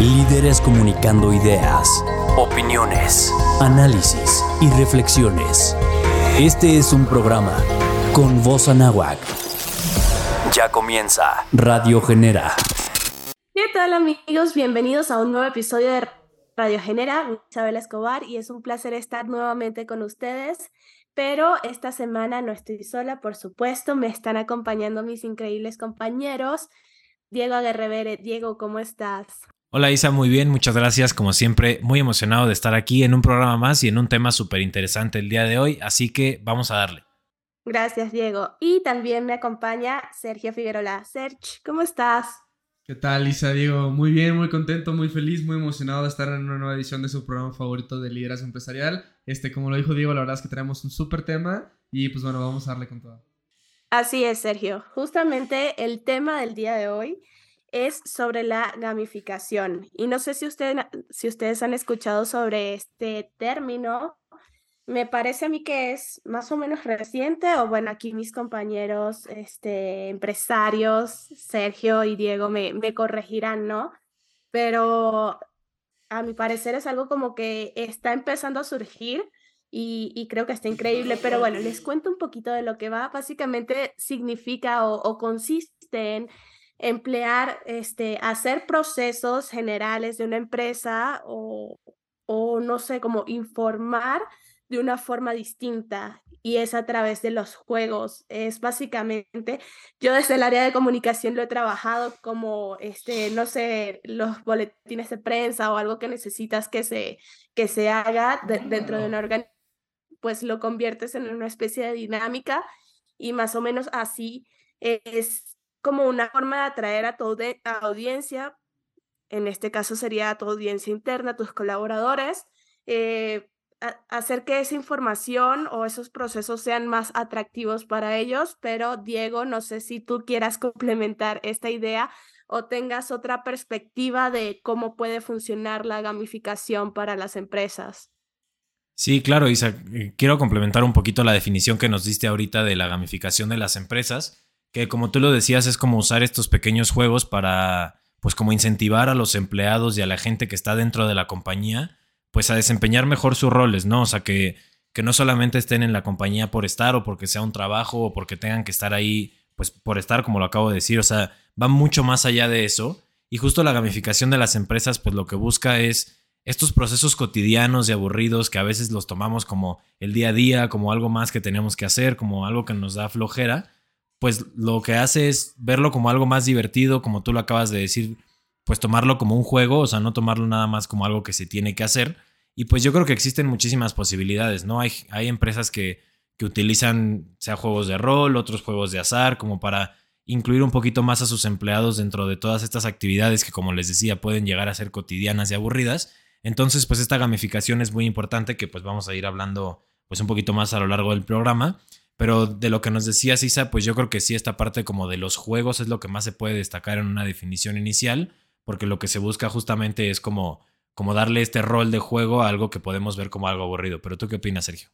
Líderes comunicando ideas, opiniones, análisis y reflexiones. Este es un programa con voz anáhuac. Ya comienza Radio Genera. ¿Qué tal amigos? Bienvenidos a un nuevo episodio de Radio Genera. Isabel Escobar y es un placer estar nuevamente con ustedes. Pero esta semana no estoy sola, por supuesto, me están acompañando mis increíbles compañeros. Diego Aguerrevere, Diego, ¿cómo estás? Hola Isa, muy bien, muchas gracias. Como siempre, muy emocionado de estar aquí en un programa más y en un tema súper interesante el día de hoy, así que vamos a darle. Gracias, Diego. Y también me acompaña Sergio Figueroa. Sergio, ¿cómo estás? ¿Qué tal, Isa? Diego, muy bien, muy contento, muy feliz, muy emocionado de estar en una nueva edición de su programa favorito de liderazgo empresarial. Este, como lo dijo Diego, la verdad es que tenemos un súper tema y pues bueno, vamos a darle con todo. Así es, Sergio. Justamente el tema del día de hoy es sobre la gamificación. Y no sé si, si ustedes han escuchado sobre este término. Me parece a mí que es más o menos reciente, o bueno, aquí mis compañeros este, empresarios, Sergio y Diego, me, me corregirán, ¿no? Pero a mi parecer es algo como que está empezando a surgir y, creo que está increíble. Pero bueno, les cuento un poquito de lo que va. Básicamente significa o, o consiste en emplear, este, hacer procesos generales de una empresa o, o no sé, como informar de una forma distinta y es a través de los juegos. Es básicamente, yo desde el área de comunicación lo he trabajado como, este, no sé, los boletines de prensa o algo que necesitas que se, que se haga dentro de una organización, pues lo conviertes en una especie de dinámica y más o menos así es como una forma de atraer a tu audiencia, en este caso sería a tu audiencia interna, tus colaboradores, eh, hacer que esa información o esos procesos sean más atractivos para ellos, pero Diego, no sé si tú quieras complementar esta idea o tengas otra perspectiva de cómo puede funcionar la gamificación para las empresas. Sí, claro, Isa. Eh, quiero complementar un poquito la definición que nos diste ahorita de la gamificación de las empresas que como tú lo decías es como usar estos pequeños juegos para pues como incentivar a los empleados y a la gente que está dentro de la compañía pues a desempeñar mejor sus roles, ¿no? O sea, que, que no solamente estén en la compañía por estar o porque sea un trabajo o porque tengan que estar ahí pues por estar como lo acabo de decir, o sea, va mucho más allá de eso y justo la gamificación de las empresas pues lo que busca es estos procesos cotidianos y aburridos que a veces los tomamos como el día a día, como algo más que tenemos que hacer, como algo que nos da flojera, pues lo que hace es verlo como algo más divertido, como tú lo acabas de decir, pues tomarlo como un juego, o sea, no tomarlo nada más como algo que se tiene que hacer. Y pues yo creo que existen muchísimas posibilidades, ¿no? Hay, hay empresas que, que utilizan, sea juegos de rol, otros juegos de azar, como para incluir un poquito más a sus empleados dentro de todas estas actividades que, como les decía, pueden llegar a ser cotidianas y aburridas. Entonces, pues esta gamificación es muy importante que pues vamos a ir hablando pues un poquito más a lo largo del programa. Pero de lo que nos decía Sisa, pues yo creo que sí, esta parte como de los juegos es lo que más se puede destacar en una definición inicial, porque lo que se busca justamente es como, como darle este rol de juego a algo que podemos ver como algo aburrido. Pero tú qué opinas, Sergio?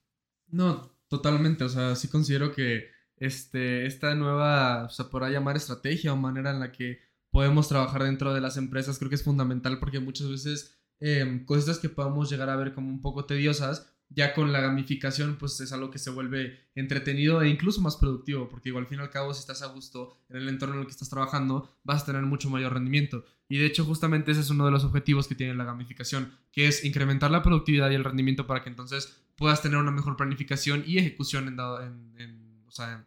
No, totalmente. O sea, sí considero que este, esta nueva, o sea, por llamar estrategia o manera en la que podemos trabajar dentro de las empresas, creo que es fundamental porque muchas veces eh, cosas que podemos llegar a ver como un poco tediosas, ya con la gamificación pues es algo que se vuelve entretenido e incluso más productivo, porque igual al fin y al cabo si estás a gusto en el entorno en el que estás trabajando vas a tener mucho mayor rendimiento. Y de hecho justamente ese es uno de los objetivos que tiene la gamificación, que es incrementar la productividad y el rendimiento para que entonces puedas tener una mejor planificación y ejecución en,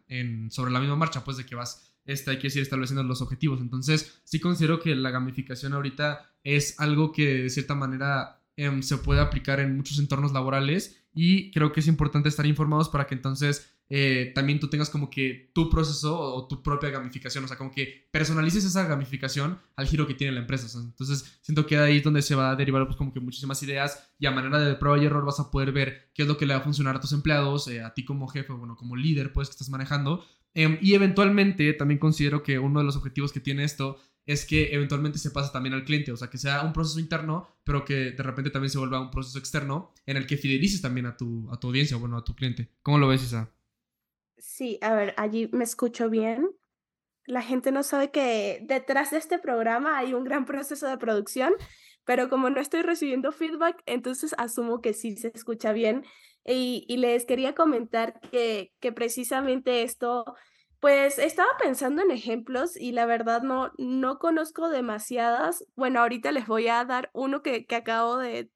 en, sobre la misma marcha, pues de que vas este, hay que ir estableciendo los objetivos. Entonces, sí considero que la gamificación ahorita es algo que de cierta manera Em, se puede aplicar en muchos entornos laborales y creo que es importante estar informados para que entonces eh, también tú tengas como que tu proceso o, tu propia gamificación, o sea, como que personalices esa gamificación al giro que tiene la empresa. Entonces, siento que ahí es donde se va a derivar pues como que muchísimas ideas y a manera de prueba y error vas a poder ver qué es lo que le va a funcionar a tus empleados, eh, a ti como jefe, bueno, como líder, pues que estás manejando. Em, y eventualmente también considero que uno de los objetivos que tiene esto es que eventualmente se pasa también al cliente, o sea, que sea un proceso interno, pero que de repente también se vuelva un proceso externo en el que fidelices también a tu, a tu audiencia, bueno, a tu cliente. ¿Cómo lo ves, Isa? Sí, a ver, allí me escucho bien. La gente no sabe que detrás de este programa hay un gran proceso de producción, pero como no estoy recibiendo feedback, entonces asumo que sí se escucha bien. Y, y les quería comentar que, que precisamente esto pues estaba pensando en ejemplos y la verdad no, no conozco demasiadas. Bueno, ahorita les voy a dar uno que, que acabo de,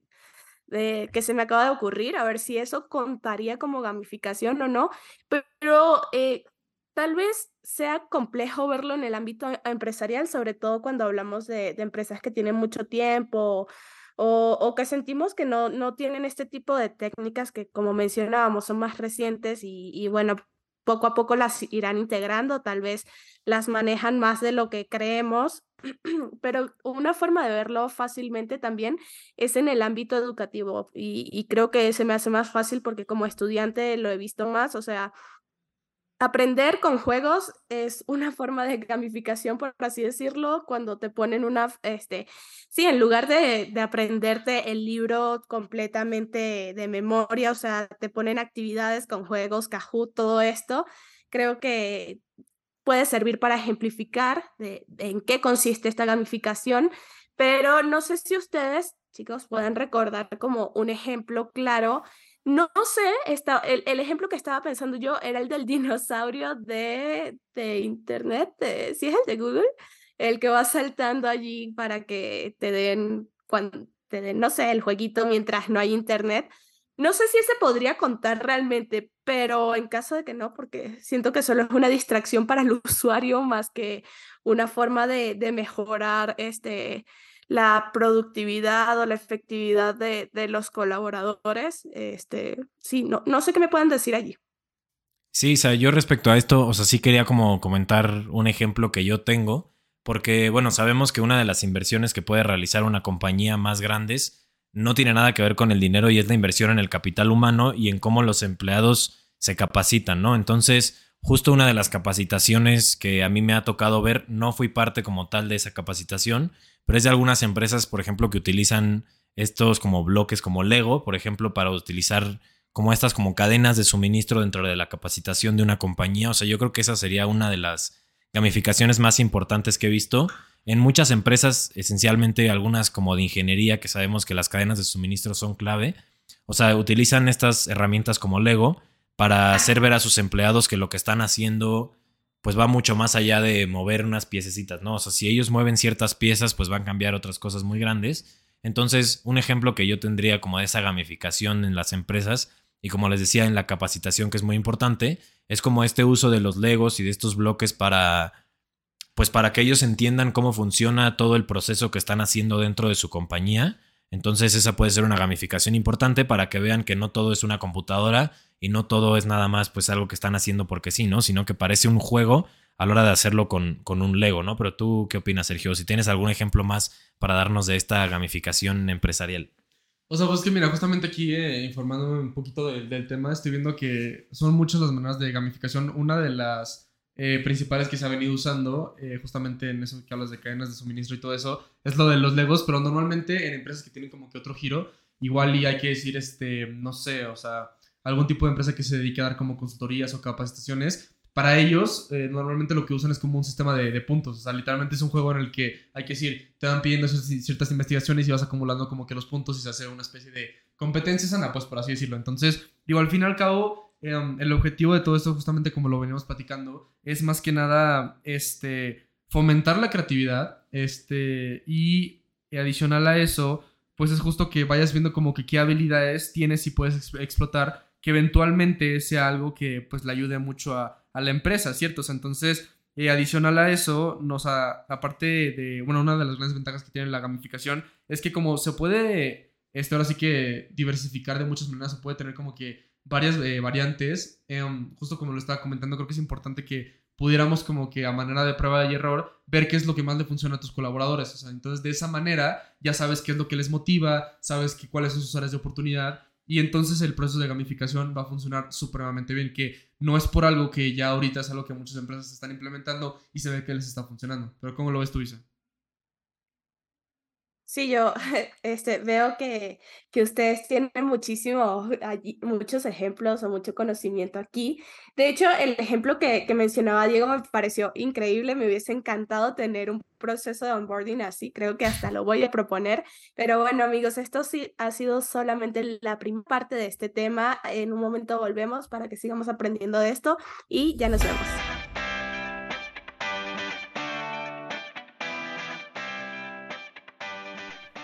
que se me acaba de ocurrir, a ver si eso contaría como gamificación o no, pero eh, tal vez sea complejo verlo en el ámbito empresarial, sobre todo cuando hablamos de, de empresas que tienen mucho tiempo o, o, que sentimos que no, no tienen este tipo de técnicas que, como mencionábamos, son más recientes y, y bueno, poco a poco las irán integrando, tal vez las manejan más de lo que creemos, pero una forma de verlo fácilmente también es en el ámbito educativo y, creo que se me hace más fácil porque como estudiante lo he visto más, o sea, Aprender con juegos es una forma de gamificación, por así decirlo, cuando te ponen una, este, sí, en lugar de, de aprenderte el libro completamente de memoria, o sea, te ponen actividades con juegos, Kahoot, todo esto, creo que puede servir para ejemplificar de, en qué consiste esta gamificación, pero no sé si ustedes, chicos, pueden recordar como un ejemplo claro no, sé, está, el, el, ejemplo que estaba pensando yo era el del dinosaurio de, de Internet, ¿sí es el de Google? El que va saltando allí para que te den, cuando, te den, no sé, el jueguito mientras no hay Internet. No sé si ese podría contar realmente, pero en caso de que no, porque siento que solo es una distracción para el usuario más que una forma de, de mejorar este, la productividad o la efectividad de, de los colaboradores. Este, sí, no, no sé qué me pueden decir allí. Sí, o sea, yo respecto a esto, o sea, sí quería como comentar un ejemplo que yo tengo, porque, bueno, sabemos que una de las inversiones que puede realizar una compañía más grandes no tiene nada que ver con el dinero y es la inversión en el capital humano y en cómo los empleados se capacitan, ¿no? Entonces, justo una de las capacitaciones que a mí me ha tocado ver, no fui parte como tal de esa capacitación, pero es de algunas empresas, por ejemplo, que utilizan estos como bloques como Lego, por ejemplo, para utilizar como estas como cadenas de suministro dentro de la capacitación de una compañía. O sea, yo creo que esa sería una de las gamificaciones más importantes que he visto. En muchas empresas, esencialmente algunas como de ingeniería, que sabemos que las cadenas de suministro son clave, o sea, utilizan estas herramientas como Lego para hacer ver a sus empleados que lo que están haciendo pues va mucho más allá de mover unas piececitas, ¿no? O sea, si ellos mueven ciertas piezas, pues van a cambiar otras cosas muy grandes. Entonces, un ejemplo que yo tendría como de esa gamificación en las empresas, y como les decía en la capacitación que es muy importante, es como este uso de los legos y de estos bloques para, pues para que ellos entiendan cómo funciona todo el proceso que están haciendo dentro de su compañía. Entonces esa puede ser una gamificación importante para que vean que no todo es una computadora y no todo es nada más pues algo que están haciendo porque sí, ¿no? Sino que parece un juego a la hora de hacerlo con, con un Lego, ¿no? Pero tú, ¿qué opinas, Sergio? Si tienes algún ejemplo más para darnos de esta gamificación empresarial. O sea, pues que mira, justamente aquí eh, informándome un poquito de, del tema, estoy viendo que son muchas las maneras de gamificación. Una de las eh, principales que se ha venido usando, eh, justamente en eso que hablas de cadenas de suministro y todo eso, es lo de los Legos, pero normalmente en empresas que tienen como que otro giro, igual y hay que decir, este, no sé, o sea, algún tipo de empresa que se dedique a dar como consultorías o capacitaciones. Para ellos, eh, normalmente lo que usan es como un sistema de, puntos. O sea, literalmente es un juego en el que hay que decir, te van pidiendo ciertas investigaciones y vas acumulando como que los puntos y se hace una especie de competencia sana, pues por así decirlo. Entonces, digo, al fin y al cabo, eh, el objetivo de todo esto, justamente como lo venimos platicando, es más que nada este, fomentar la creatividad este, y adicional a eso, pues es justo que vayas viendo como que qué habilidades tienes y puedes explotar que eventualmente sea algo que pues le ayude mucho a, a la empresa, ¿cierto? entonces, eh, adicional a eso, nos aparte de, bueno, una de las grandes ventajas que tiene la gamificación es que como se puede, este, ahora sí que diversificar de muchas maneras, se puede tener como que varias eh, variantes, eh, justo como lo estaba comentando, creo que es importante que pudiéramos como que a manera de prueba y error ver qué es lo que más le funciona a tus colaboradores. O sea, entonces de esa manera ya sabes qué es lo que les motiva, sabes que, cuáles son sus áreas de oportunidad y entonces el proceso de gamificación va a funcionar supremamente bien, que no es por algo que ya ahorita es algo que muchas empresas están implementando y se ve que les está funcionando. Pero ¿cómo lo ves tú, Isa? Sí, yo este, veo que, que ustedes tienen muchísimo, muchos ejemplos o mucho conocimiento aquí. De hecho, el ejemplo que, que mencionaba Diego me pareció increíble. Me hubiese encantado tener un proceso de onboarding así. Creo que hasta lo voy a proponer. Pero bueno, amigos, esto sí ha sido solamente la primera parte de este tema. En un momento volvemos para que sigamos aprendiendo de esto y ya nos vemos.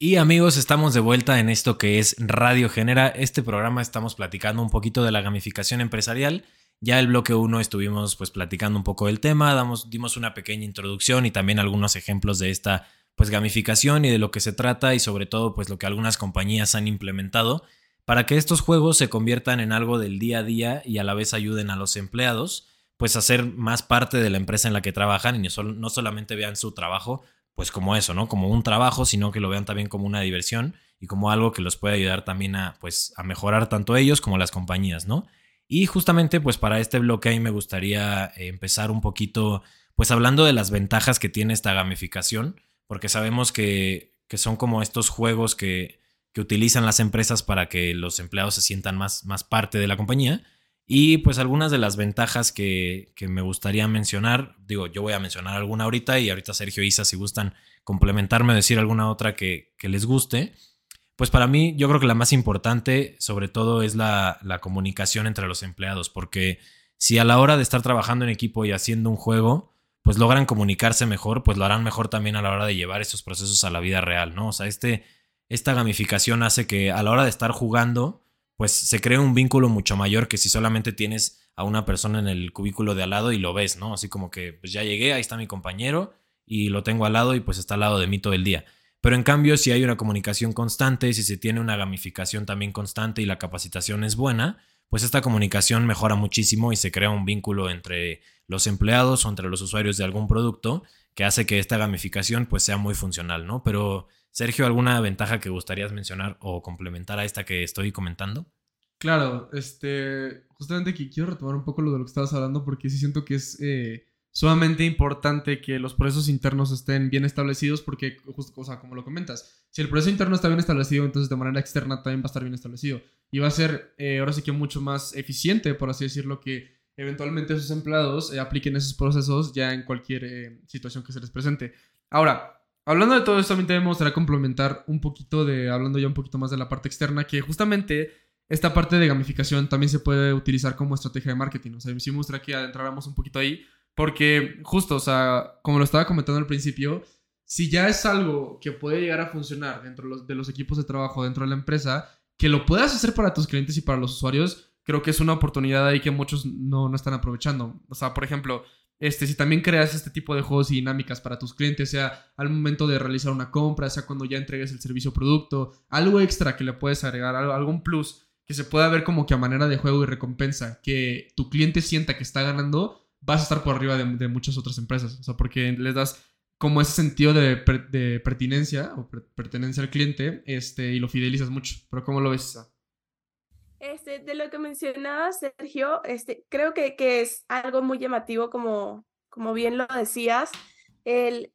Y amigos, estamos de vuelta en esto que es Radio Genera. Este programa estamos platicando un poquito de la gamificación empresarial. Ya el bloque 1 estuvimos pues platicando un poco del tema, damos, dimos una pequeña introducción y también algunos ejemplos de esta pues gamificación y de lo que se trata y sobre todo pues lo que algunas compañías han implementado para que estos juegos se conviertan en algo del día a día y a la vez ayuden a los empleados pues a ser más parte de la empresa en la que trabajan y no solamente vean su trabajo pues como eso, ¿no? Como un trabajo, sino que lo vean también como una diversión y como algo que los puede ayudar también a, pues, a mejorar tanto ellos como las compañías, ¿no? Y justamente, pues para este bloque ahí me gustaría empezar un poquito, pues hablando de las ventajas que tiene esta gamificación, porque sabemos que, que son como estos juegos que, que, utilizan las empresas para que los empleados se sientan más, más parte de la compañía. Y pues algunas de las ventajas que, me gustaría mencionar, digo, yo voy a mencionar alguna ahorita y ahorita Sergio e Isa, si gustan complementarme o decir alguna otra que, les guste. Pues para mí yo creo que la más importante sobre todo es la, la comunicación entre los empleados, porque si a la hora de estar trabajando en equipo y haciendo un juego, pues logran comunicarse mejor, pues lo harán mejor también a la hora de llevar estos procesos a la vida real, ¿no? O sea, este, esta gamificación hace que a la hora de estar jugando, pues se crea un vínculo mucho mayor que si solamente tienes a una persona en el cubículo de al lado y lo ves, ¿no? Así como que pues ya llegué, ahí está mi compañero y lo tengo al lado y pues está al lado de mí todo el día. Pero en cambio, si hay una comunicación constante, si se tiene una gamificación también constante y la capacitación es buena, pues esta comunicación mejora muchísimo y se crea un vínculo entre los empleados o entre los usuarios de algún producto que hace que esta gamificación pues sea muy funcional, ¿no? Pero Sergio, ¿alguna ventaja que gustarías mencionar o complementar a esta que estoy comentando? Claro, este, justamente aquí quiero retomar un poco lo de lo que estabas hablando porque sí siento que es eh, sumamente importante que los procesos internos estén bien establecidos porque, justo, o sea, como lo comentas, si el proceso interno está bien establecido, entonces de manera externa también va a estar bien establecido y va a ser eh, ahora sí que mucho más eficiente, por así decirlo, que eventualmente esos empleados eh, apliquen esos procesos ya en cualquier situación que se les presente. Ahora, Hablando de todo esto, también me gustaría complementar un poquito de, hablando ya un poquito más de la parte externa, que justamente esta parte de gamificación también se puede utilizar como estrategia de marketing. O sea, sí me gustaría que adentráramos un poquito ahí, porque justo, o sea, como lo estaba comentando al principio, si ya es algo que puede llegar a funcionar dentro de los equipos de trabajo, dentro de la empresa, que lo puedas hacer para tus clientes y para los usuarios, creo que es una oportunidad ahí que muchos no, no están aprovechando. O sea, por ejemplo, este, si también creas este tipo de juegos y dinámicas para tus clientes, sea al momento de realizar una compra, sea cuando ya entregues el servicio o producto, algo extra que le puedes agregar, algún plus que se pueda ver como que a manera de juego y recompensa, que tu cliente sienta que está ganando, vas a estar por arriba de, muchas otras empresas. O sea, porque les das como ese sentido de, pertinencia o pertenencia al cliente este, y lo fidelizas mucho. Pero ¿cómo lo ves? Este, de lo que mencionaba Sergio, este, creo que, que es algo muy llamativo, como, como bien lo decías, el,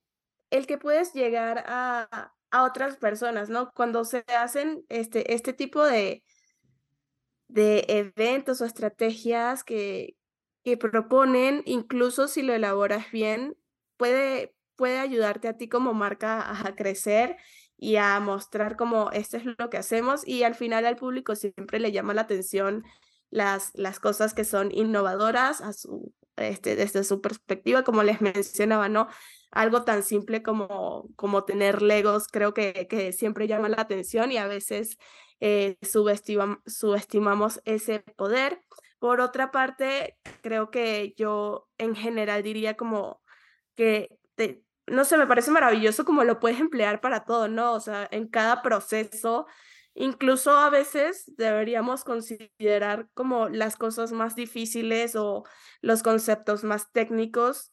el que puedes llegar a, a otras personas, ¿no? Cuando se hacen este, este tipo de, de eventos o estrategias que, que proponen, incluso si lo elaboras bien, puede, puede ayudarte a ti como marca a crecer y a mostrar como esto es lo que hacemos y al final al público siempre le llama la atención las, las cosas que son innovadoras este, desde su perspectiva, como les mencionaba, ¿no? Algo tan simple como, como tener legos creo que, que siempre llama la atención y a veces eh, subestimamos ese poder. Por otra parte, creo que yo en general diría como que no sé, me parece maravilloso como lo puedes emplear para todo, ¿no? O sea, en cada proceso incluso a veces deberíamos considerar como las cosas más difíciles o los conceptos más técnicos.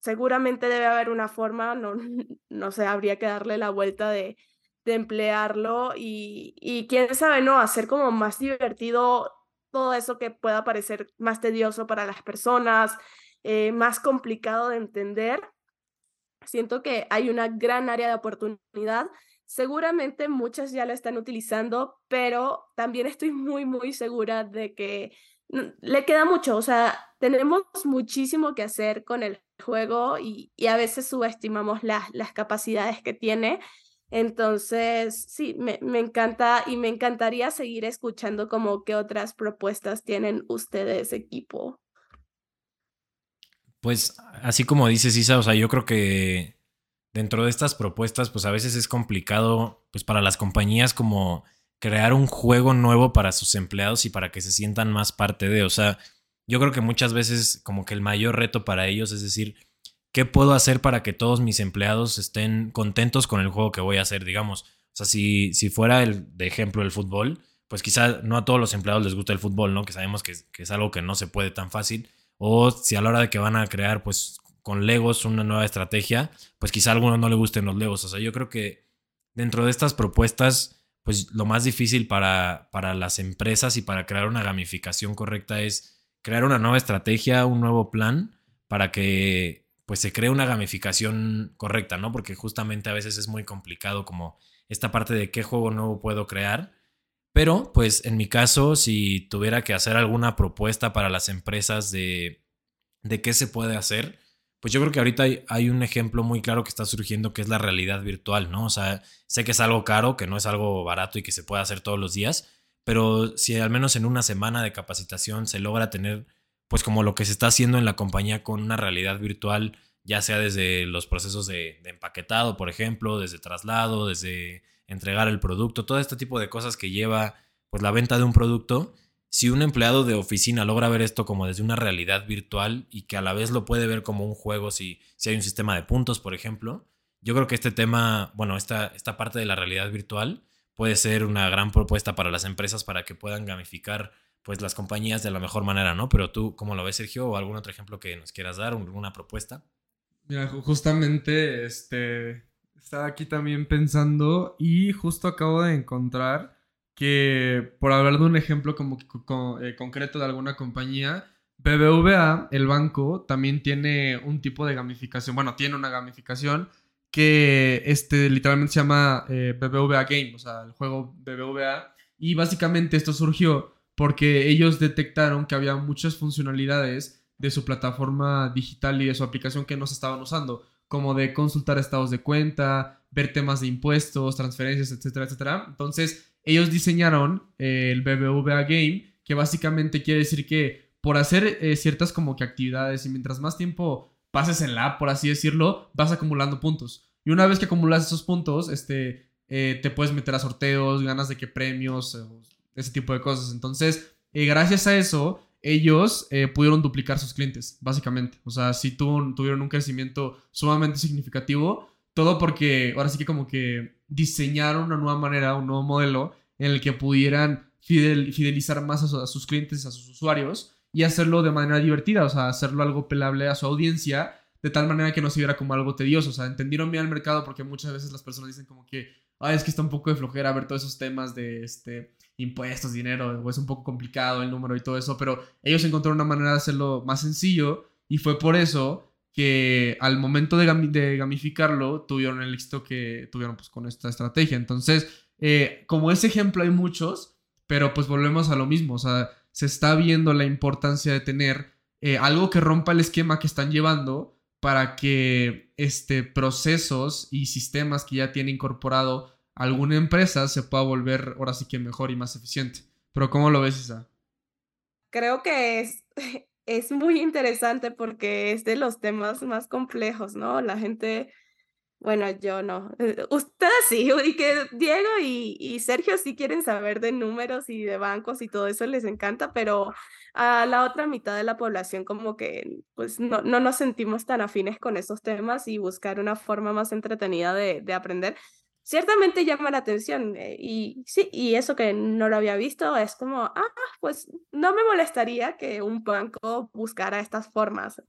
Seguramente debe haber una forma, no, no sé, habría que darle la vuelta de, de emplearlo y, y quién sabe, ¿no? Hacer como más divertido todo eso que pueda parecer más tedioso para las personas, eh, más complicado de entender. Siento que hay una gran área de oportunidad. Seguramente muchas ya la están utilizando, pero también estoy muy, muy segura de que le queda mucho. O sea, tenemos muchísimo que hacer con el juego y, y a veces subestimamos las, las capacidades que tiene. Entonces, sí, me, me, encanta y me encantaría seguir escuchando como qué otras propuestas tienen ustedes, equipo. Pues así como dices Isa, o sea, yo creo que dentro de estas propuestas, pues a veces es complicado, pues para las compañías como crear un juego nuevo para sus empleados y para que se sientan más parte de, o sea, yo creo que muchas veces como que el mayor reto para ellos es decir, ¿qué puedo hacer para que todos mis empleados estén contentos con el juego que voy a hacer, digamos? O sea, si, si fuera el, de ejemplo el fútbol, pues quizá no a todos los empleados les gusta el fútbol, ¿no? Que sabemos que, que es algo que no se puede tan fácil. O si a la hora de que van a crear, pues con Legos una nueva estrategia, pues quizá a algunos no le gusten los Legos. O sea, yo creo que dentro de estas propuestas, pues lo más difícil para, para las empresas y para crear una gamificación correcta es crear una nueva estrategia, un nuevo plan para que pues se cree una gamificación correcta, ¿no? Porque justamente a veces es muy complicado como esta parte de qué juego nuevo puedo crear. Pero, pues en mi caso, si tuviera que hacer alguna propuesta para las empresas de, de qué se puede hacer, pues yo creo que ahorita hay, un ejemplo muy claro que está surgiendo que es la realidad virtual, ¿no? O sea, sé que es algo caro, que no es algo barato y que se puede hacer todos los días, pero si al menos en una semana de capacitación se logra tener, pues como lo que se está haciendo en la compañía con una realidad virtual, ya sea desde los procesos de, de empaquetado, por ejemplo, desde traslado, desde entregar el producto, todo este tipo de cosas que lleva pues la venta de un producto, si un empleado de oficina logra ver esto como desde una realidad virtual y que a la vez lo puede ver como un juego si, si hay un sistema de puntos, por ejemplo, yo creo que este tema, bueno, esta, esta parte de la realidad virtual puede ser una gran propuesta para las empresas para que puedan gamificar pues las compañías de la mejor manera, ¿no? Pero tú, ¿cómo lo ves, Sergio? ¿O algún otro ejemplo que nos quieras dar? ¿Alguna propuesta? Mira, justamente, este, estaba aquí también pensando y justo acabo de encontrar que, por hablar de un ejemplo como, eh, concreto de alguna compañía, BBVA, el banco, también tiene un tipo de gamificación, bueno, tiene una gamificación que este, literalmente se llama eh, BBVA Game, o sea, el juego BBVA, y básicamente esto surgió porque ellos detectaron que había muchas funcionalidades de su plataforma digital y de su aplicación que no se estaban usando, como de consultar estados de cuenta, ver temas de impuestos, transferencias, etcétera, etcétera. Entonces, ellos diseñaron eh, el BBVA Game, que básicamente quiere decir que por hacer eh, ciertas como que actividades y mientras más tiempo pases en la app, por así decirlo, vas acumulando puntos. Y una vez que acumulas esos puntos, este, eh, te puedes meter a sorteos, ganas de que premios, ese tipo de cosas. Entonces, gracias a eso, ellos pudieron duplicar sus clientes, básicamente. O sea, sí tuvieron un crecimiento sumamente significativo todo porque ahora sí que como que diseñaron una nueva manera, un nuevo modelo en el que pudieran fidelizar más a, sus clientes, a sus usuarios y hacerlo de manera divertida, o sea, hacerlo algo pelable a su audiencia de tal manera que no se viera como algo tedioso, o sea, entendieron bien el mercado porque muchas veces las personas dicen como que, ay, es que está un poco de flojera ver todos esos temas de este impuestos, dinero, es un poco complicado el número y todo eso, pero ellos encontraron una manera de hacerlo más sencillo y fue por eso que al momento de, gamificarlo tuvieron el éxito que tuvieron pues con esta estrategia. Entonces, eh, como ese ejemplo hay muchos, pero pues volvemos a lo mismo, o sea, se está viendo la importancia de tener eh, algo que rompa el esquema que están llevando para que este, procesos y sistemas que ya tiene incorporado alguna empresa se pueda volver ahora sí que mejor y más eficiente. Pero ¿cómo lo ves, Isa? Creo que es es muy interesante porque es de los temas más complejos, ¿no? La gente, bueno, yo no. Ustedes sí, y que Diego y, Sergio sí quieren saber de números y de bancos y todo eso les encanta, pero a la otra mitad de la población como que pues no, no nos sentimos tan afines con esos temas y buscar una forma más entretenida de, de aprender ciertamente llama la atención. Eh, y sí, y eso que no lo había visto es como, ah, pues no me molestaría que un banco buscara estas formas.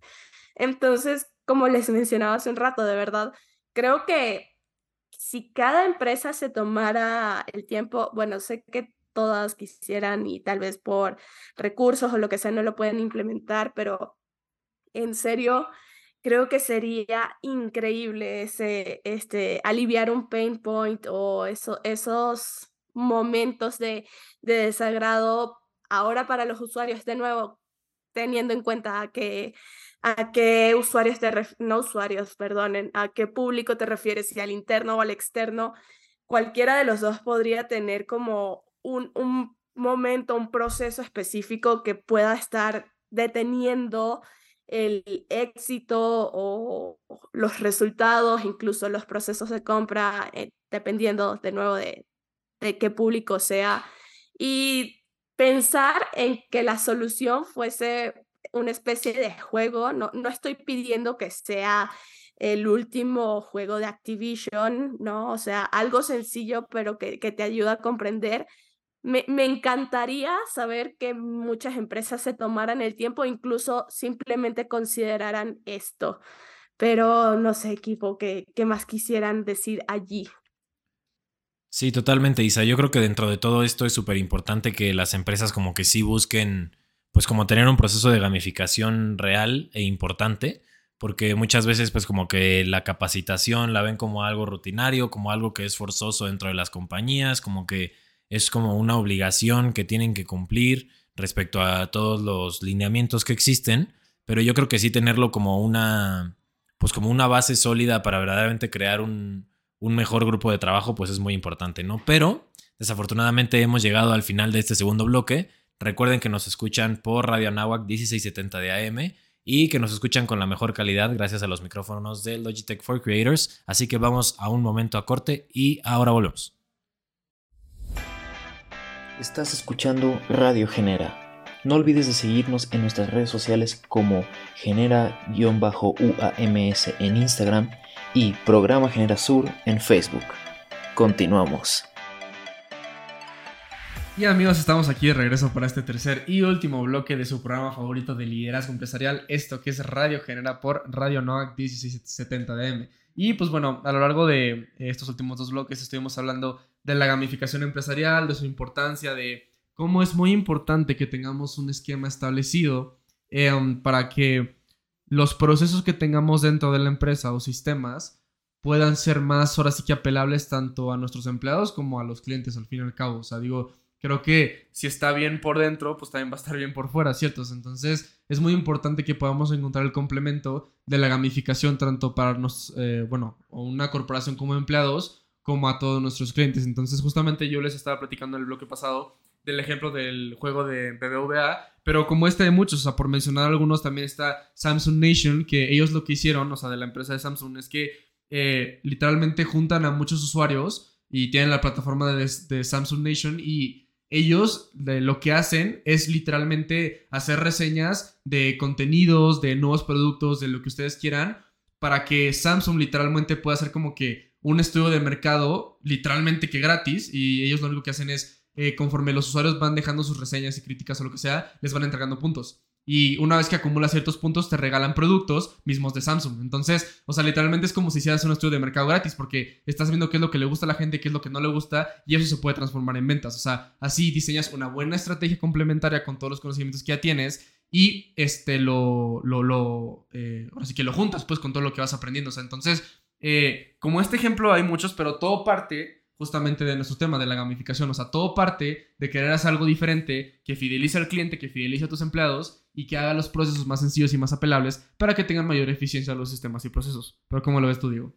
Entonces, como les mencionaba hace un rato, de verdad, creo que si cada empresa se tomara el tiempo, bueno, sé que todas quisieran y tal vez por recursos o lo que sea no lo pueden implementar, pero en serio, creo que sería increíble ese, este, aliviar un pain point o eso, esos momentos de, de desagrado ahora para los usuarios, de nuevo, teniendo en cuenta que a qué usuarios te no usuarios, perdonen, a qué público te refieres, si al interno o al externo, cualquiera de los dos podría tener como un, un momento, un proceso específico que pueda estar deteniendo el éxito o los resultados, incluso los procesos de compra, eh, dependiendo de nuevo de, de qué público sea. Y pensar en que la solución fuese una especie de juego, no, no estoy pidiendo que sea el último juego de Activision, ¿no? O sea, algo sencillo, pero que, que te ayuda a comprender. Me, me, encantaría saber que muchas empresas se tomaran el tiempo, incluso simplemente consideraran esto. Pero no sé, equipo, ¿qué, qué más quisieran decir allí? Sí, totalmente, Isa. Yo creo que dentro de todo esto es súper importante que las empresas como que sí busquen pues como tener un proceso de gamificación real e importante, porque muchas veces pues como que la capacitación la ven como algo rutinario, como algo que es forzoso dentro de las compañías, como que es como una obligación que tienen que cumplir respecto a todos los lineamientos que existen, pero yo creo que sí tenerlo como una pues como una base sólida para verdaderamente crear un, un mejor grupo de trabajo pues es muy importante, ¿no? Pero desafortunadamente hemos llegado al final de este segundo bloque Recuerden que nos escuchan por Radio Anáhuac 1670 de AM y que nos escuchan con la mejor calidad gracias a los micrófonos de Logitech for Creators. Así que vamos a un momento a corte y ahora volvemos. Estás escuchando Radio Genera. No olvides de seguirnos en nuestras redes sociales como Genera-UAMS en Instagram y Programa Genera Sur en Facebook. Continuamos. Y amigos, estamos aquí de regreso para este tercer y último bloque de su programa favorito de liderazgo empresarial, esto que es Radio Genera por Radio NOAC 1670 DM. Y pues bueno, a lo largo de estos últimos dos bloques estuvimos hablando de la gamificación empresarial, de su importancia, de cómo es muy importante que tengamos un esquema establecido em, para que los procesos que tengamos dentro de la empresa o sistemas puedan ser más ahora sí que apelables tanto a nuestros empleados como a los clientes al fin y al cabo. O sea, digo, creo que si está bien por dentro, pues también va a estar bien por fuera, ¿cierto? Entonces es muy importante que podamos encontrar el complemento de la gamificación tanto para nos, eh, bueno, una corporación como empleados, como a todos nuestros clientes. Entonces justamente yo les estaba platicando en el bloque pasado del ejemplo del juego de BBVA, pero como este de muchos, o sea, por mencionar algunos, también está Samsung Nation, que ellos lo que hicieron, o sea, de la empresa de Samsung, es que eh, literalmente juntan a muchos usuarios y tienen la plataforma de, de Samsung Nation y ellos lo que hacen es literalmente hacer reseñas de contenidos, de nuevos productos, de lo que ustedes quieran, para que Samsung literalmente pueda hacer como que un estudio de mercado, literalmente que gratis, y ellos lo único que hacen es, eh, conforme los usuarios van dejando sus reseñas y críticas o lo que sea, les van entregando puntos. Y una vez que acumulas ciertos puntos, te regalan productos mismos de Samsung. Entonces, o sea, literalmente es como si hicieras un estudio de mercado gratis, porque estás viendo qué es lo que le gusta a la gente, qué es lo que no le gusta, y eso se puede transformar en ventas. O sea, así diseñas una buena estrategia complementaria con todos los conocimientos que ya tienes y este lo, lo, lo, eh, que lo juntas pues con todo lo que vas aprendiendo. O sea, entonces, eh, como este ejemplo hay muchos, pero todo parte justamente de nuestro tema de la gamificación. O sea, todo parte de querer hacer algo diferente que fidelice al cliente, que fidelice a tus empleados y que haga los procesos más sencillos y más apelables para que tengan mayor eficiencia los sistemas y procesos. Pero ¿cómo lo ves tú, Diego?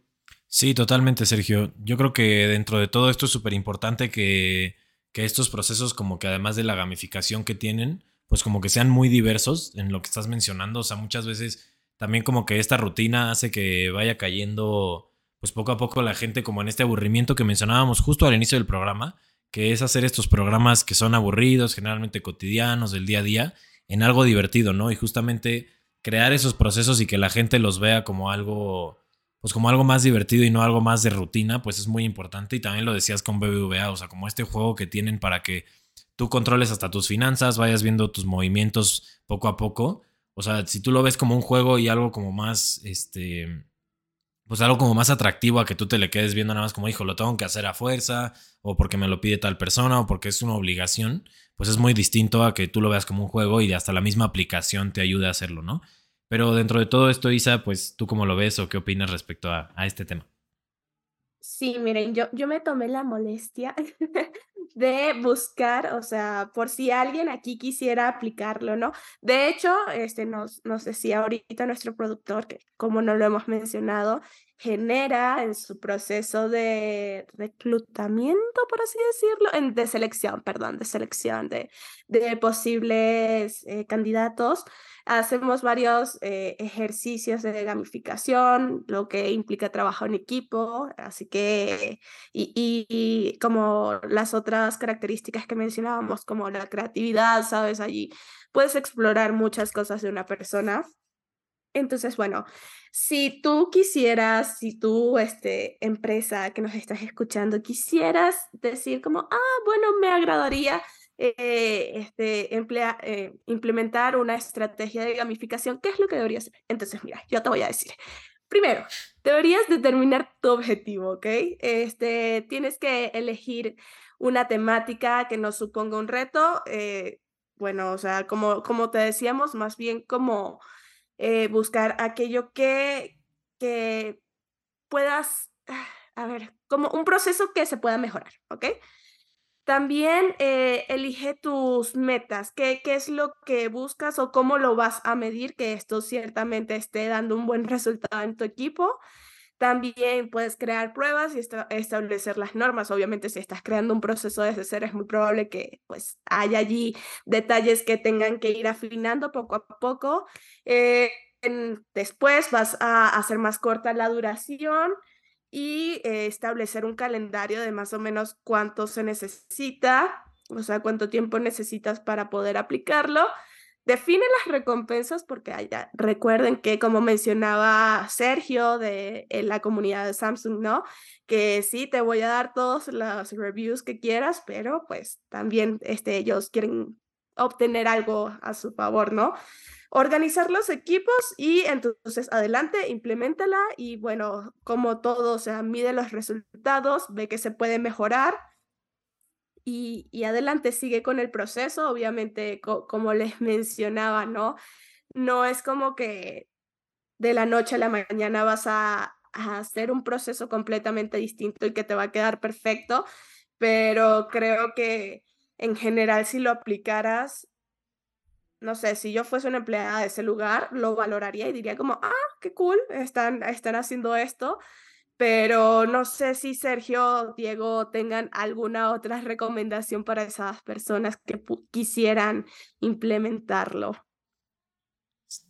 Sí, totalmente, Sergio. Yo creo que dentro de todo esto es súper importante que, que estos procesos, como que además de la gamificación que tienen, pues como que sean muy diversos en lo que estás mencionando. O sea, muchas veces también como que esta rutina hace que vaya cayendo pues poco a poco la gente como en este aburrimiento que mencionábamos justo al inicio del programa, que es hacer estos programas que son aburridos, generalmente cotidianos, del día a día, en algo divertido, ¿no? Y justamente crear esos procesos y que la gente los vea como algo pues como algo más divertido y no algo más de rutina, pues es muy importante. Y también lo decías con BBVA, o sea, como este juego que tienen para que tú controles hasta tus finanzas, vayas viendo tus movimientos poco a poco. O sea, si tú lo ves como un juego y algo como más, este, pues algo como más atractivo a que tú te le quedes viendo nada más como, hijo, lo tengo que hacer a fuerza, o porque me lo pide tal persona, o porque es una obligación, pues es muy distinto a que tú lo veas como un juego y hasta la misma aplicación te ayude a hacerlo, ¿no? Pero dentro de todo esto, Isa, pues tú cómo lo ves o qué opinas respecto a, a este tema. Sí, miren, yo, yo me tomé la molestia de buscar, o sea, por si alguien aquí quisiera aplicarlo, ¿no? De hecho, este nos, nos decía ahorita nuestro productor, que como no lo hemos mencionado, genera en su proceso de reclutamiento, por así decirlo, en, de selección, perdón, de selección de, de posibles eh, candidatos, hacemos varios eh, ejercicios de gamificación, lo que implica trabajo en equipo, así que, y, como las otras características que mencionábamos, como la creatividad, ¿sabes? Allí puedes explorar muchas cosas de una persona. Entonces, bueno, si tú quisieras, si tú, este, empresa que nos estás escuchando, quisieras decir como, ah, bueno, me agradaría eh, este, eh, implementar una estrategia de gamificación, ¿qué es lo que deberías hacer? Entonces, mira, yo te voy a decir. Primero, deberías determinar tu objetivo, ¿ok? Este, tienes que elegir una temática que nos suponga un reto. Eh, bueno, o sea, como, como te decíamos, más bien como buscar aquello que, que puedas, ah, a ver, como un proceso que se pueda mejorar, ¿ok? También eh, elige tus metas, ¿Qué, qué es lo que buscas o cómo lo vas a medir, que esto ciertamente esté dando un buen resultado en tu equipo. También puedes crear pruebas y establecer las normas. Obviamente, si estás creando un proceso desde cero, es muy probable que pues haya allí detalles que tengan que ir afinando poco a poco. Eh, después vas a hacer más corta la duración y eh, establecer un calendario de más o menos cuánto se necesita, o sea, cuánto tiempo necesitas para poder aplicarlo. Define las recompensas porque recuerden que como mencionaba Sergio de la comunidad de Samsung, ¿no? Que sí, te voy a dar todos los reviews que quieras, pero pues también este, ellos quieren obtener algo a su favor, ¿no? organizar los equipos y entonces adelante, implementala y bueno, como todo, o sea, mide los resultados, ve que se puede mejorar y, y adelante, sigue con el proceso, obviamente, como les mencionaba, ¿no? No es como que de la noche a la mañana vas a, a hacer un proceso completamente distinto y que te va a quedar perfecto, pero creo que en general si lo aplicaras no sé, si yo fuese una empleada de ese lugar, lo valoraría y diría como, ah, qué cool, están, están haciendo esto. Pero no sé si Sergio, Diego tengan alguna otra recomendación para esas personas que quisieran implementarlo.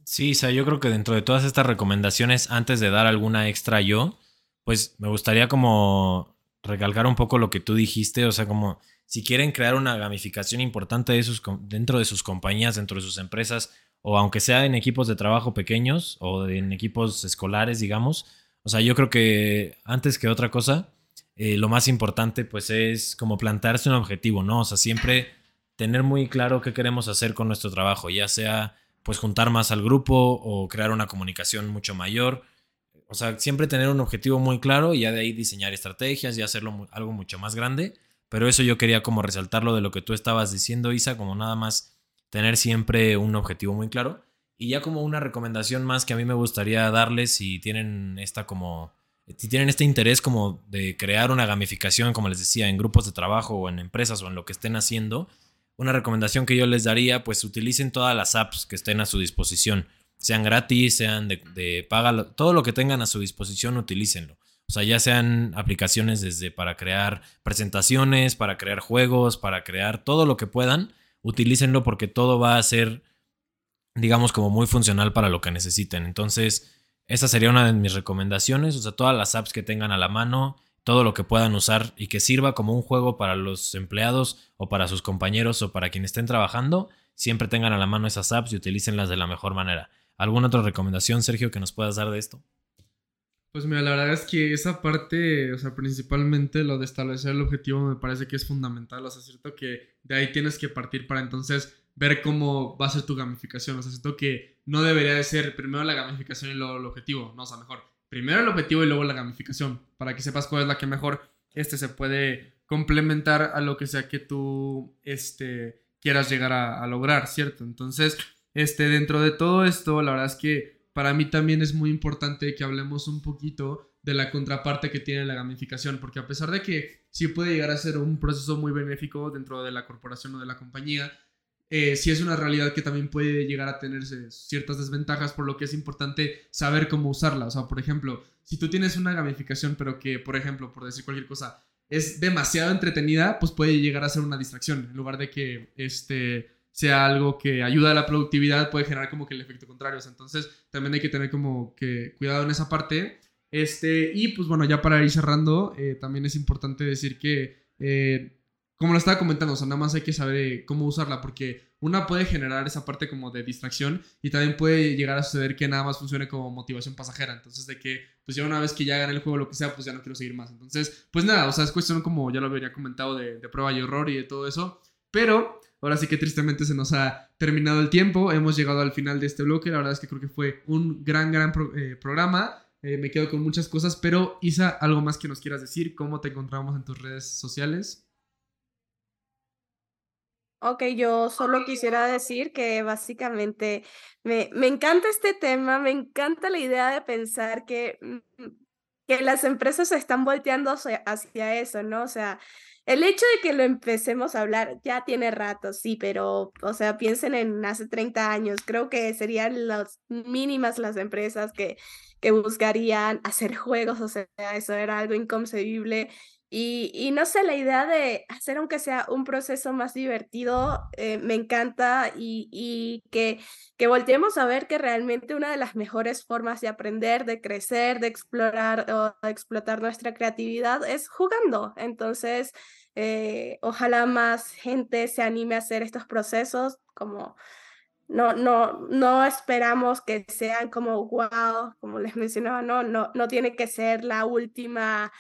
Sí, o sea, yo creo que dentro de todas estas recomendaciones, antes de dar alguna extra yo, pues me gustaría como recalcar un poco lo que tú dijiste, o sea, como si quieren crear una gamificación importante de sus, dentro de sus compañías, dentro de sus empresas, o aunque sea en equipos de trabajo pequeños o en equipos escolares, digamos, o sea, yo creo que antes que otra cosa, eh, lo más importante pues es como plantearse un objetivo, ¿no? O sea, siempre tener muy claro qué queremos hacer con nuestro trabajo, ya sea pues juntar más al grupo o crear una comunicación mucho mayor. O sea, siempre tener un objetivo muy claro y ya de ahí diseñar estrategias y hacerlo algo mucho más grande pero eso yo quería como resaltarlo de lo que tú estabas diciendo, Isa, como nada más tener siempre un objetivo muy claro. Y ya como una recomendación más que a mí me gustaría darles si tienen esta como si tienen este interés como de crear una gamificación, como les decía, en grupos de trabajo o en empresas o en lo que estén haciendo, una recomendación que yo les daría, pues utilicen todas las apps que estén a su disposición, sean gratis, sean de, de paga, todo lo que tengan a su disposición, utilícenlo. O sea, ya sean aplicaciones desde para crear presentaciones, para crear juegos, para crear todo lo que puedan, utilícenlo porque todo va a ser, digamos, como muy funcional para lo que necesiten. Entonces, esa sería una de mis recomendaciones. O sea, todas las apps que tengan a la mano, todo lo que puedan usar y que sirva como un juego para los empleados o para sus compañeros o para quienes estén trabajando, siempre tengan a la mano esas apps y utilícenlas de la mejor manera. ¿Alguna otra recomendación, Sergio, que nos puedas dar de esto? Pues mira, la verdad es que esa parte, o sea, principalmente lo de establecer el objetivo me parece que es fundamental. O sea, cierto que de ahí tienes que partir para entonces ver cómo va a ser tu gamificación. O sea, siento que no debería de ser primero la gamificación y luego el objetivo. No, o sea, mejor primero el objetivo y luego la gamificación. Para que sepas cuál es la que mejor este se puede complementar a lo que sea que tú este, quieras llegar a lograr, ¿cierto? Entonces, este, dentro de todo esto, la verdad es que para mí también es muy importante que hablemos un poquito de la contraparte que tiene la gamificación, porque a pesar de que sí puede llegar a ser un proceso muy benéfico dentro de la corporación o de la compañía, eh, sí es una realidad que también puede llegar a tener ciertas desventajas, por lo que es importante saber cómo usarla. O sea, por ejemplo, si tú tienes una gamificación, pero que, por ejemplo, por decir cualquier cosa, es demasiado entretenida, pues puede llegar a ser una distracción, en lugar de que este sea algo que ayuda a la productividad, puede generar como que el efecto contrario. entonces también hay que tener como que cuidado en esa parte. Este, y pues bueno, ya para ir cerrando, eh, también es importante decir que, eh, como lo estaba comentando, o sea, nada más hay que saber eh, cómo usarla, porque una puede generar esa parte como de distracción y también puede llegar a suceder que nada más funcione como motivación pasajera. Entonces, de que, pues ya una vez que ya gané el juego, lo que sea, pues ya no quiero seguir más. Entonces, pues nada, o sea, es cuestión como ya lo habría comentado de, de prueba y error y de todo eso. Pero ahora sí que tristemente se nos ha terminado el tiempo. Hemos llegado al final de este bloque. La verdad es que creo que fue un gran, gran eh, programa. Eh, me quedo con muchas cosas, pero Isa, algo más que nos quieras decir, ¿cómo te encontramos en tus redes sociales? Ok, yo solo quisiera decir que básicamente me, me encanta este tema, me encanta la idea de pensar que, mm, que las empresas se están volteando hacia eso, ¿no? O sea, el hecho de que lo empecemos a hablar ya tiene rato, sí, pero, o sea, piensen en hace 30 años, creo que serían las mínimas las empresas que, que buscarían hacer juegos, o sea, eso era algo inconcebible y, no sé, la idea de hacer aunque sea un proceso más divertido eh, me encanta y, que, que volteemos a ver que realmente una de las mejores formas de aprender, de crecer, de explorar o de explotar nuestra creatividad es jugando. Entonces, eh, ojalá más gente se anime a hacer estos procesos como... No, no, no esperamos que sean como wow, como les mencionaba, no, no, no tiene que ser la última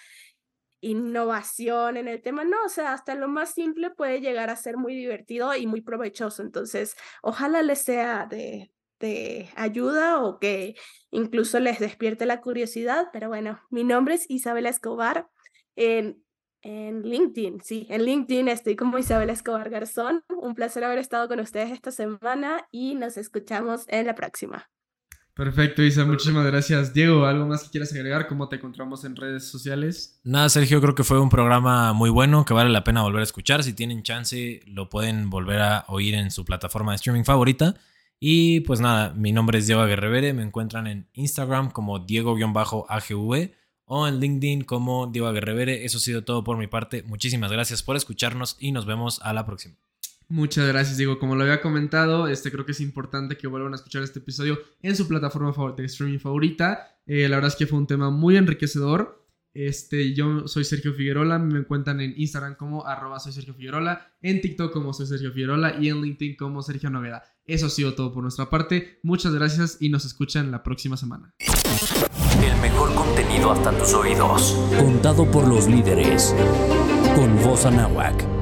innovación en el tema, no, o sea, hasta lo más simple puede llegar a ser muy divertido y muy provechoso. Entonces, ojalá les sea de, de ayuda o que incluso les despierte la curiosidad. Pero bueno, mi nombre es Isabel Escobar. En, en LinkedIn, sí, en LinkedIn estoy como Isabel Escobar Garzón. Un placer haber estado con ustedes esta semana y nos escuchamos en la próxima. Perfecto, Isa, muchísimas gracias. Diego, ¿algo más que quieras agregar? ¿Cómo te encontramos en redes sociales? Nada, Sergio, creo que fue un programa muy bueno que vale la pena volver a escuchar. Si tienen chance, lo pueden volver a oír en su plataforma de streaming favorita. Y pues nada, mi nombre es Diego Aguerrevere. Me encuentran en Instagram como Diego-AGV o en LinkedIn como Diego Aguerrevere. Eso ha sido todo por mi parte. Muchísimas gracias por escucharnos y nos vemos a la próxima. Muchas gracias, digo, como lo había comentado, este creo que es importante que vuelvan a escuchar este episodio en su plataforma de streaming favorita. Eh, la verdad es que fue un tema muy enriquecedor. Este, yo soy Sergio Figuerola, me encuentran en Instagram como arroba soy Sergio Figuerola, en TikTok como soy Sergio Figuerola y en LinkedIn como Sergio Noveda. Eso ha sido todo por nuestra parte. Muchas gracias y nos escuchan la próxima semana. El mejor contenido hasta tus oídos. Contado por los líderes. Con voz anáhuac.